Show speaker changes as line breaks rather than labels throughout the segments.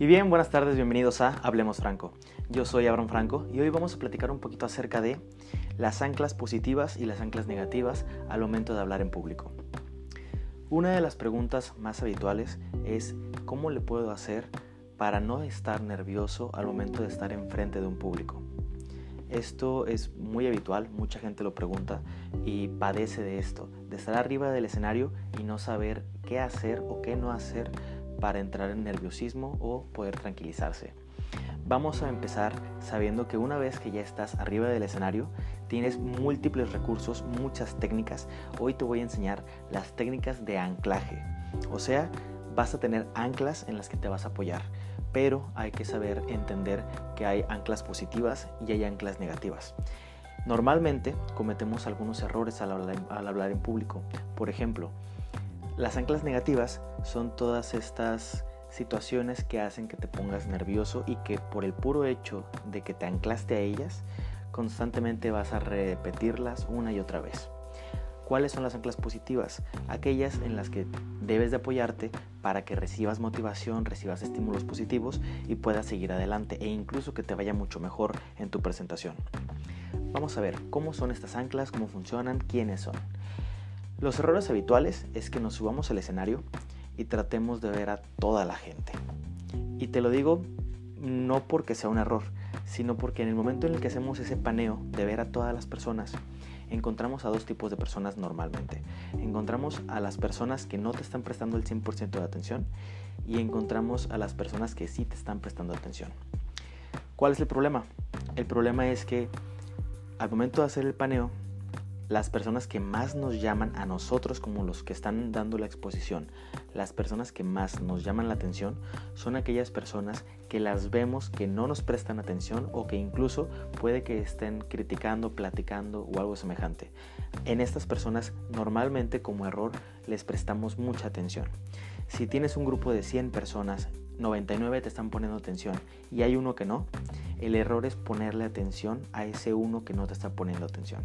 Y bien, buenas tardes, bienvenidos a Hablemos Franco. Yo soy Abraham Franco y hoy vamos a platicar un poquito acerca de las anclas positivas y las anclas negativas al momento de hablar en público. Una de las preguntas más habituales es ¿cómo le puedo hacer para no estar nervioso al momento de estar enfrente de un público? Esto es muy habitual, mucha gente lo pregunta y padece de esto, de estar arriba del escenario y no saber qué hacer o qué no hacer para entrar en nerviosismo o poder tranquilizarse. Vamos a empezar sabiendo que una vez que ya estás arriba del escenario, tienes múltiples recursos, muchas técnicas. Hoy te voy a enseñar las técnicas de anclaje. O sea, vas a tener anclas en las que te vas a apoyar, pero hay que saber entender que hay anclas positivas y hay anclas negativas. Normalmente cometemos algunos errores al hablar, en público. Por ejemplo, las anclas negativas son todas estas situaciones que hacen que te pongas nervioso y que por el puro hecho de que te anclaste a ellas, constantemente vas a repetirlas una y otra vez. ¿Cuáles son las anclas positivas? Aquellas en las que debes de apoyarte para que recibas motivación, recibas estímulos positivos y puedas seguir adelante e incluso que te vaya mucho mejor en tu presentación. Vamos a ver cómo son estas anclas, cómo funcionan, quiénes son. Los errores habituales es que nos subamos al escenario y tratemos de ver a toda la gente. Y te lo digo no porque sea un error, sino porque en el momento en el que hacemos ese paneo de ver a todas las personas, encontramos a dos tipos de personas normalmente. Encontramos a las personas que no te están prestando el 100% de atención y encontramos a las personas que sí te están prestando atención. ¿Cuál es el problema? El problema es que al momento de hacer el paneo las personas que más nos llaman a nosotros como los que están dando la exposición, las personas que más nos llaman la atención son aquellas personas que las vemos que no nos prestan atención o que incluso puede que estén criticando, platicando o algo semejante. En estas personas normalmente como error les prestamos mucha atención. Si tienes un grupo de 100 personas 99 te están poniendo atención y hay uno que no, el error es ponerle atención a ese uno que no te está poniendo atención.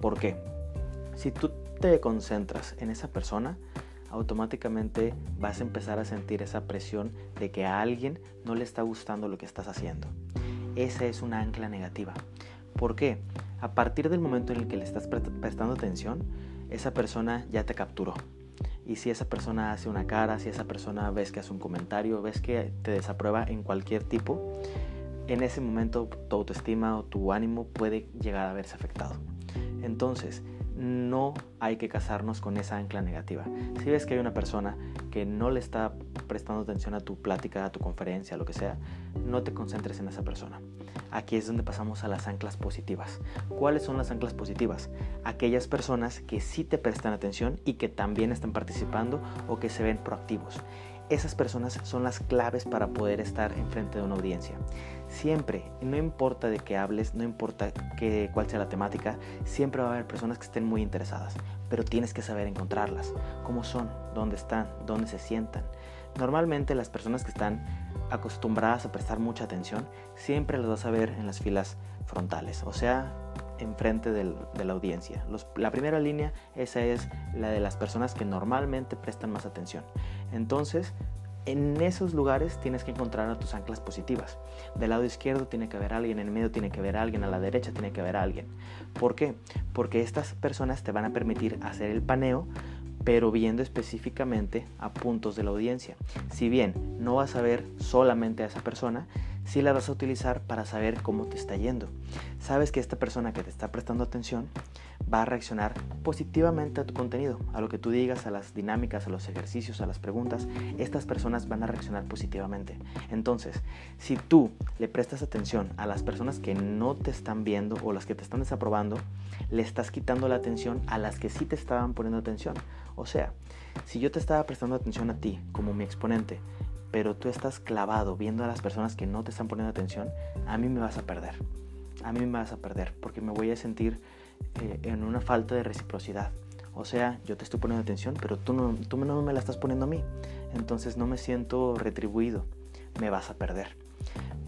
¿Por qué? Si tú te concentras en esa persona, automáticamente vas a empezar a sentir esa presión de que a alguien no le está gustando lo que estás haciendo. Esa es una ancla negativa. ¿Por qué? A partir del momento en el que le estás prestando atención, esa persona ya te capturó y si esa persona hace una cara, si esa persona ves que hace un comentario, ves que te desaprueba en cualquier tipo, en ese momento tu autoestima o tu ánimo puede llegar a verse afectado. Entonces, no hay que casarnos con esa ancla negativa. Si ves que hay una persona que no le está prestando atención a tu plática, a tu conferencia, a lo que sea, no te concentres en esa persona. Aquí es donde pasamos a las anclas positivas. ¿Cuáles son las anclas positivas? Aquellas personas que sí te prestan atención y que también están participando o que se ven proactivos. Esas personas son las claves para poder estar enfrente de una audiencia. Siempre, no importa de qué hables, no importa que, cuál sea la temática, siempre va a haber personas que estén muy interesadas, pero tienes que saber encontrarlas, cómo son, dónde están, dónde se sientan. Normalmente las personas que están acostumbradas a prestar mucha atención, siempre las vas a ver en las filas frontales, o sea, enfrente de la audiencia. la primera línea, esa es la de las personas que normalmente prestan más atención. Entonces, en esos lugares tienes que encontrar a tus anclas positivas. Del lado izquierdo tiene que haber alguien, en el medio tiene que haber alguien, a la derecha tiene que haber alguien. ¿Por qué? Porque estas personas te van a permitir hacer el paneo, pero viendo específicamente a puntos de la audiencia. Si bien no vas a ver solamente a esa persona, sí la vas a utilizar para saber cómo te está yendo. Sabes que esta persona que te está prestando atención va a reaccionar positivamente a tu contenido, a lo que tú digas, a las dinámicas, a los ejercicios, a las preguntas, estas personas van a reaccionar positivamente. Entonces, si tú le prestas atención a las personas que no te están viendo o las que te están desaprobando, le estás quitando la atención a las que sí te estaban poniendo atención. O sea, si yo te estaba prestando atención a ti como mi exponente, pero tú estás clavado viendo a las personas que no te están poniendo atención, a mí me vas a perder. A mí me vas a perder porque me voy a sentir eh, en una falta de reciprocidad. O sea, yo te estoy poniendo atención, pero tú no, tú no me la estás poniendo a mí. Entonces no me siento retribuido. Me vas a perder.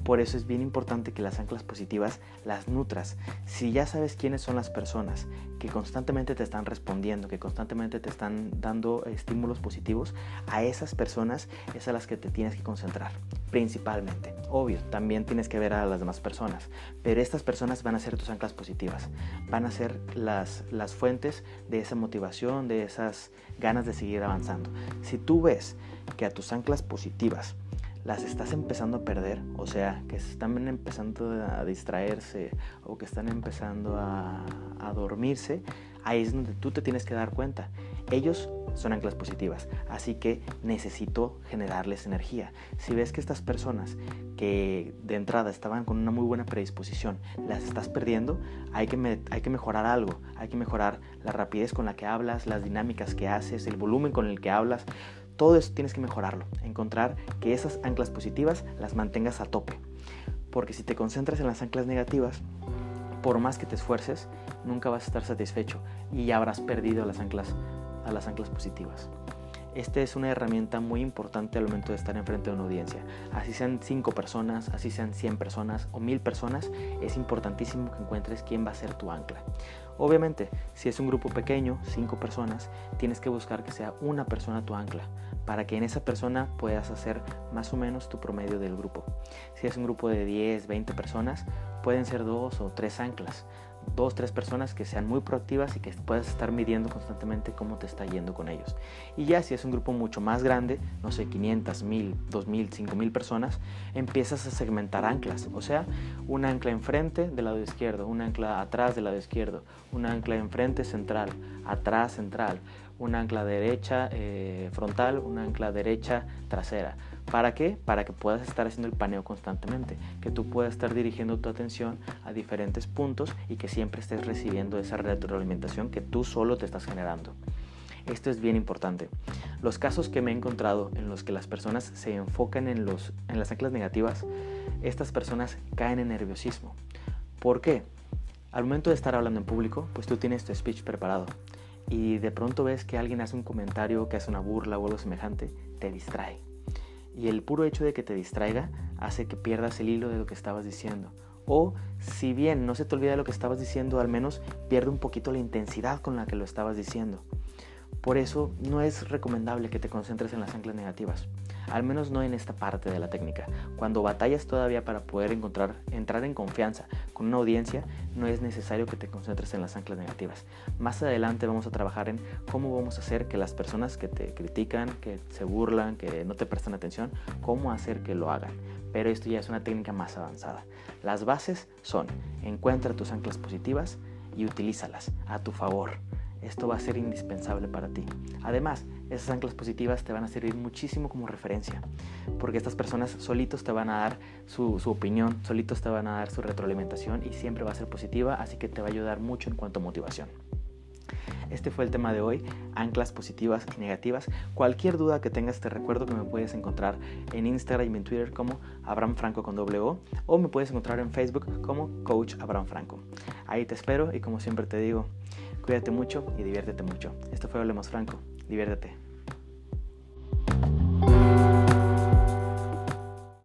Por eso es bien importante que las anclas positivas las nutras. Si ya sabes quiénes son las personas que constantemente te están respondiendo, que constantemente te están dando estímulos positivos, a esas personas es a las que te tienes que concentrar, principalmente. Obvio, también tienes que ver a las demás personas, pero estas personas van a ser tus anclas positivas, van a ser las, las fuentes de esa motivación, de esas ganas de seguir avanzando. Si tú ves que a tus anclas positivas las estás empezando a perder, o sea, que están empezando a distraerse o que están empezando a, dormirse, ahí es donde tú te tienes que dar cuenta. Ellos son anclas positivas, así que necesito generarles energía. Si ves que estas personas que de entrada estaban con una muy buena predisposición, las estás perdiendo, hay que, hay que mejorar algo, hay que mejorar la rapidez con la que hablas, las dinámicas que haces, el volumen con el que hablas. Todo eso tienes que mejorarlo, encontrar que esas anclas positivas las mantengas a tope. Porque si te concentras en las anclas negativas, por más que te esfuerces, nunca vas a estar satisfecho y ya habrás perdido las anclas, a las anclas positivas. Esta es una herramienta muy importante al momento de estar enfrente de una audiencia. Así sean 5 personas, así sean 100 personas o 1000 personas, es importantísimo que encuentres quién va a ser tu ancla. Obviamente, si es un grupo pequeño, 5 personas, tienes que buscar que sea una persona tu ancla, para que en esa persona puedas hacer más o menos tu promedio del grupo. Si es un grupo de 10, 20 personas, pueden ser dos o tres anclas dos, tres personas que sean muy proactivas y que puedas estar midiendo constantemente cómo te está yendo con ellos. Y ya si es un grupo mucho más grande, no sé, 500, 1000, 2000, 5000 personas, empiezas a segmentar anclas. O sea, un ancla enfrente del lado izquierdo, un ancla atrás del lado izquierdo, un ancla enfrente central, atrás central, un ancla derecha eh, frontal, un ancla derecha trasera ¿Para qué? Para que puedas estar haciendo el paneo constantemente, que tú puedas estar dirigiendo tu atención a diferentes puntos y que siempre estés recibiendo esa retroalimentación que tú solo te estás generando. Esto es bien importante. Los casos que me he encontrado en los que las personas se enfocan en, los, en las anclas negativas, estas personas caen en nerviosismo. ¿Por qué? Al momento de estar hablando en público, pues tú tienes tu speech preparado y de pronto ves que alguien hace un comentario, que hace una burla o algo semejante, te distrae y el puro hecho de que te distraiga hace que pierdas el hilo de lo que estabas diciendo. O si bien no se te olvida lo que estabas diciendo, al menos pierde un poquito la intensidad con la que lo estabas diciendo. Por eso no es recomendable que te concentres en las anclas negativas al menos no en esta parte de la técnica. Cuando batallas todavía para poder encontrar, entrar en confianza con una audiencia, no es necesario que te concentres en las anclas negativas. Más adelante vamos a trabajar en cómo vamos a hacer que las personas que te critican, que se burlan, que no te prestan atención, cómo hacer que lo hagan. Pero esto ya es una técnica más avanzada. Las bases son, encuentra tus anclas positivas y utilízalas a tu favor. Esto va a ser indispensable para ti. Además, esas anclas positivas te van a servir muchísimo como referencia, porque estas personas solitos te van a dar su, opinión, solitos te van a dar su retroalimentación y siempre va a ser positiva, así que te va a ayudar mucho en cuanto a motivación. Este fue el tema de hoy, anclas positivas y negativas. Cualquier duda que tengas te recuerdo que me puedes encontrar en Instagram y en Twitter como Abraham Franco con doble O o me puedes encontrar en Facebook como Coach Abraham Franco. Ahí te espero y como siempre te digo, Cuídate mucho y diviértete mucho. Esto fue Hablemos Franco. Diviértete.